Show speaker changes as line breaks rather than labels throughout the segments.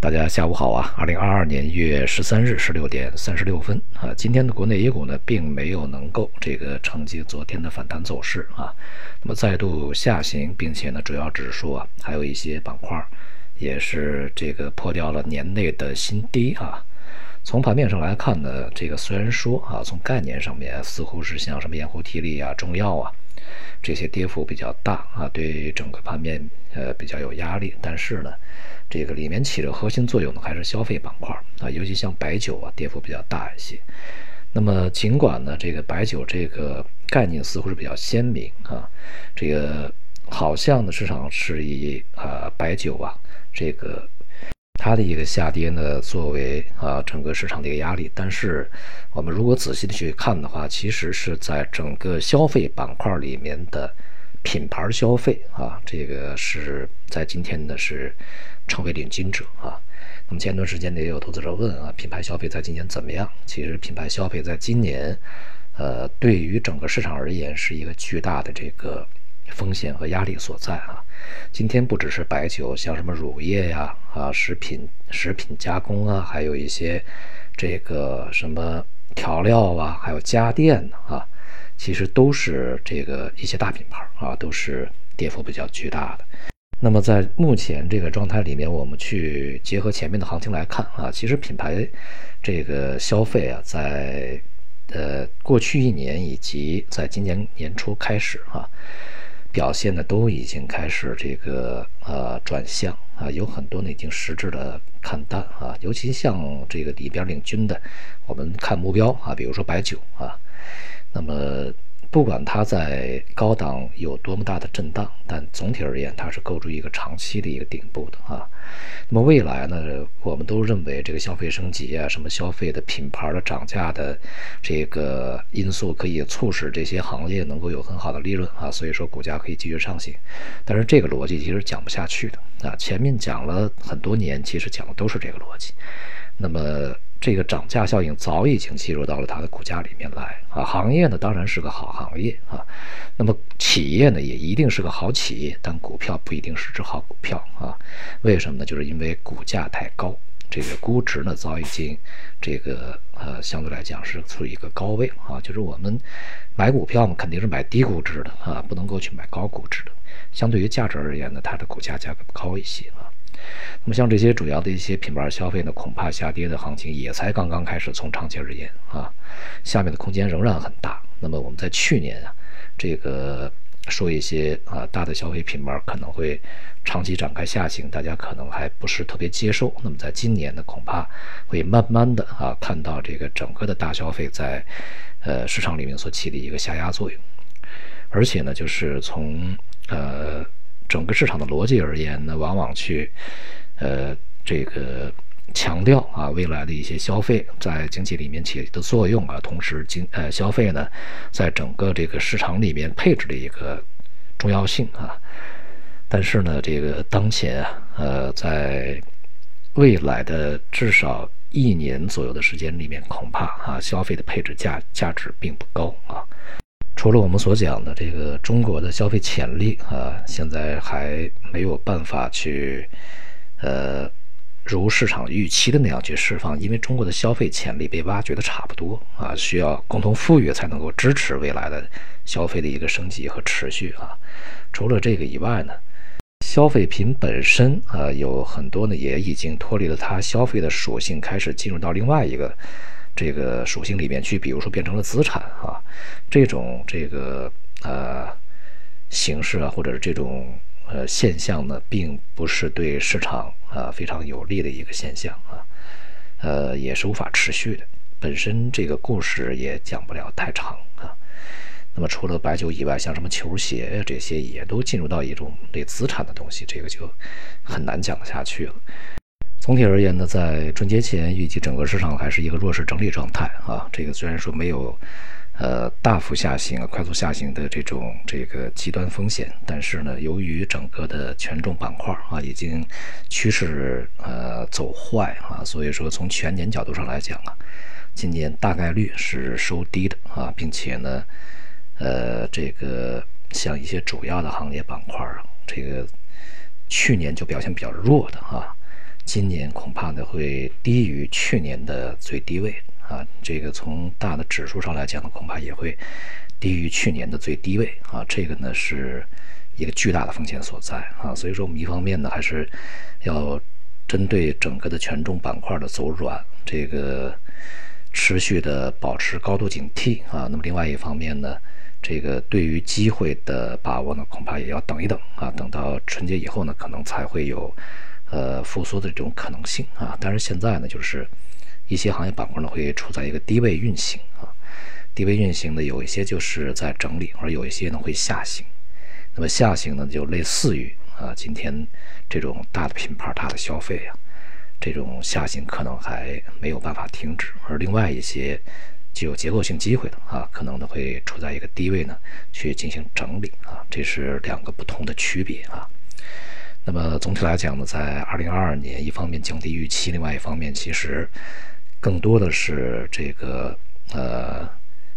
大家下午好啊！二零二二年一月十三日十六点三十六分啊，今天的国内 A 股呢，并没有能够这个承接昨天的反弹走势啊，那么再度下行，并且呢，主要指数啊，还有一些板块也是这个破掉了年内的新低啊。从盘面上来看呢，这个虽然说啊，从概念上面似乎是像什么盐湖提锂啊、中药啊这些跌幅比较大啊，对整个盘面呃比较有压力，但是呢。这个里面起着核心作用的还是消费板块啊，尤其像白酒啊，跌幅比较大一些。那么尽管呢，这个白酒这个概念似乎是比较鲜明啊，这个好像呢市场是以啊白酒啊这个它的一个下跌呢作为啊整个市场的一个压力，但是我们如果仔细的去看的话，其实是在整个消费板块里面的品牌消费啊，这个是在今天呢是。成为领军者啊！那么前段时间呢，也有投资者问啊，品牌消费在今年怎么样？其实品牌消费在今年，呃，对于整个市场而言是一个巨大的这个风险和压力所在啊。今天不只是白酒，像什么乳业呀、啊食品、食品加工啊，还有一些这个什么调料啊，还有家电啊，其实都是这个一些大品牌啊，都是跌幅比较巨大的。那么在目前这个状态里面，我们去结合前面的行情来看啊，其实品牌这个消费啊，在呃过去一年以及在今年年初开始啊，表现呢都已经开始这个呃转向啊，有很多呢已经实质的看淡啊，尤其像这个里边领军的，我们看目标啊，比如说白酒啊，那么。不管它在高档有多么大的震荡，但总体而言，它是构筑一个长期的一个顶部的啊。那么未来呢，我们都认为这个消费升级啊，什么消费的品牌的涨价的这个因素，可以促使这些行业能够有很好的利润啊，所以说股价可以继续上行。但是这个逻辑其实讲不下去的啊。前面讲了很多年，其实讲的都是这个逻辑。那么。这个涨价效应早已经进入到了它的股价里面来啊，行业呢当然是个好行业啊，那么企业呢也一定是个好企业，但股票不一定是只好股票啊，为什么呢？就是因为股价太高，这个估值呢早已经这个呃相对来讲是处于一个高位啊，就是我们买股票嘛肯定是买低估值的啊，不能够去买高估值的，相对于价值而言呢，它的股价价格高一些啊。那么像这些主要的一些品牌消费呢，恐怕下跌的行情也才刚刚开始。从长期而言啊，下面的空间仍然很大。那么我们在去年啊，这个说一些啊大的消费品牌可能会长期展开下行，大家可能还不是特别接受。那么在今年呢，恐怕会慢慢的啊看到这个整个的大消费在呃市场里面所起的一个下压作用，而且呢，就是从呃。整个市场的逻辑而言呢，往往去，呃，这个强调啊，未来的一些消费在经济里面起的作用啊，同时经呃消费呢，在整个这个市场里面配置的一个重要性啊。但是呢，这个当前啊，呃，在未来的至少一年左右的时间里面，恐怕啊，消费的配置价价值并不高啊。除了我们所讲的这个中国的消费潜力啊，现在还没有办法去，呃，如市场预期的那样去释放，因为中国的消费潜力被挖掘的差不多啊，需要共同富裕才能够支持未来的消费的一个升级和持续啊。除了这个以外呢，消费品本身啊，有很多呢也已经脱离了它消费的属性，开始进入到另外一个。这个属性里面去，比如说变成了资产啊，这种这个呃形式啊，或者是这种呃现象呢，并不是对市场啊非常有利的一个现象啊，呃也是无法持续的。本身这个故事也讲不了太长啊。那么除了白酒以外，像什么球鞋呀这些，也都进入到一种对资产的东西，这个就很难讲下去了。总体而言呢，在春节前预计整个市场还是一个弱势整理状态啊。这个虽然说没有，呃，大幅下行、快速下行的这种这个极端风险，但是呢，由于整个的权重板块啊已经趋势呃走坏啊，所以说从全年角度上来讲啊，今年大概率是收低的啊，并且呢，呃，这个像一些主要的行业板块啊，这个去年就表现比较弱的啊。今年恐怕呢会低于去年的最低位啊。这个从大的指数上来讲呢，恐怕也会低于去年的最低位啊。这个呢是一个巨大的风险所在啊。所以说，我们一方面呢还是要针对整个的权重板块的走软，这个持续的保持高度警惕啊。那么另外一方面呢，这个对于机会的把握呢，恐怕也要等一等啊。等到春节以后呢，可能才会有。呃，复苏的这种可能性啊，但是现在呢，就是一些行业板块呢会处在一个低位运行啊，低位运行的有一些就是在整理，而有一些呢会下行。那么下行呢，就类似于啊，今天这种大的品牌、大的消费啊，这种下行可能还没有办法停止，而另外一些具有结构性机会的啊，可能呢会处在一个低位呢去进行整理啊，这是两个不同的区别啊。那么总体来讲呢，在二零二二年，一方面降低预期，另外一方面其实更多的是这个呃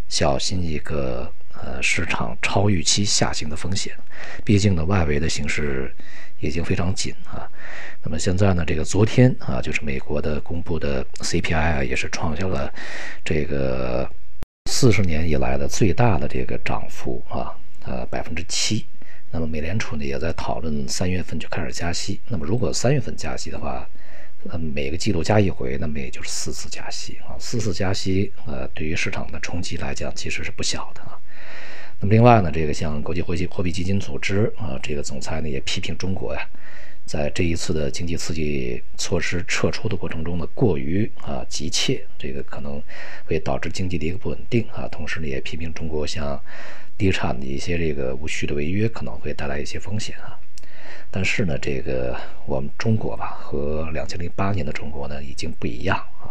小心一个呃市场超预期下行的风险。毕竟呢，外围的形势已经非常紧啊。那么现在呢，这个昨天啊，就是美国的公布的 CPI 啊，也是创下了这个四十年以来的最大的这个涨幅啊，呃百分之七。那么美联储呢也在讨论三月份就开始加息。那么如果三月份加息的话，呃每个季度加一回，那么也就是四次加息啊。四次加息，呃，对于市场的冲击来讲其实是不小的啊。那么另外呢，这个像国际货币货币基金组织啊，这个总裁呢也批评中国呀，在这一次的经济刺激措施撤出的过程中呢，过于啊急切，这个可能会导致经济的一个不稳定啊。同时呢，也批评中国像。地产的一些这个无序的违约可能会带来一些风险啊，但是呢，这个我们中国吧和两千零八年的中国呢已经不一样啊。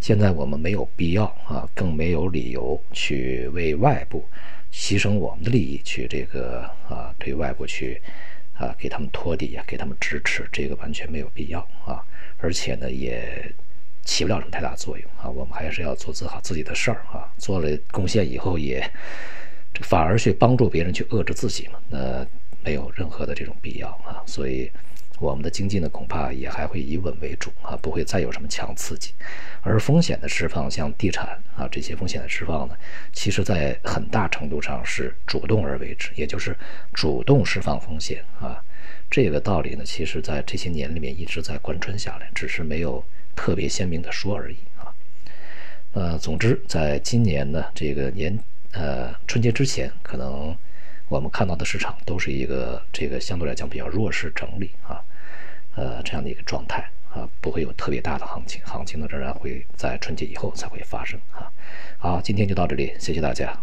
现在我们没有必要啊，更没有理由去为外部牺牲我们的利益去这个啊对外部去啊给他们托底啊，给他们支持，这个完全没有必要啊。而且呢，也起不了什么太大作用啊。我们还是要做做好自己的事儿啊，做了贡献以后也。反而去帮助别人去遏制自己嘛？那没有任何的这种必要啊！所以我们的经济呢，恐怕也还会以稳为主啊，不会再有什么强刺激。而风险的释放，像地产啊这些风险的释放呢，其实在很大程度上是主动而为之，也就是主动释放风险啊。这个道理呢，其实在这些年里面一直在贯穿下来，只是没有特别鲜明的说而已啊。呃，总之，在今年呢，这个年。呃，春节之前，可能我们看到的市场都是一个这个相对来讲比较弱势整理啊，呃，这样的一个状态啊，不会有特别大的行情，行情呢仍然会在春节以后才会发生啊。好，今天就到这里，谢谢大家。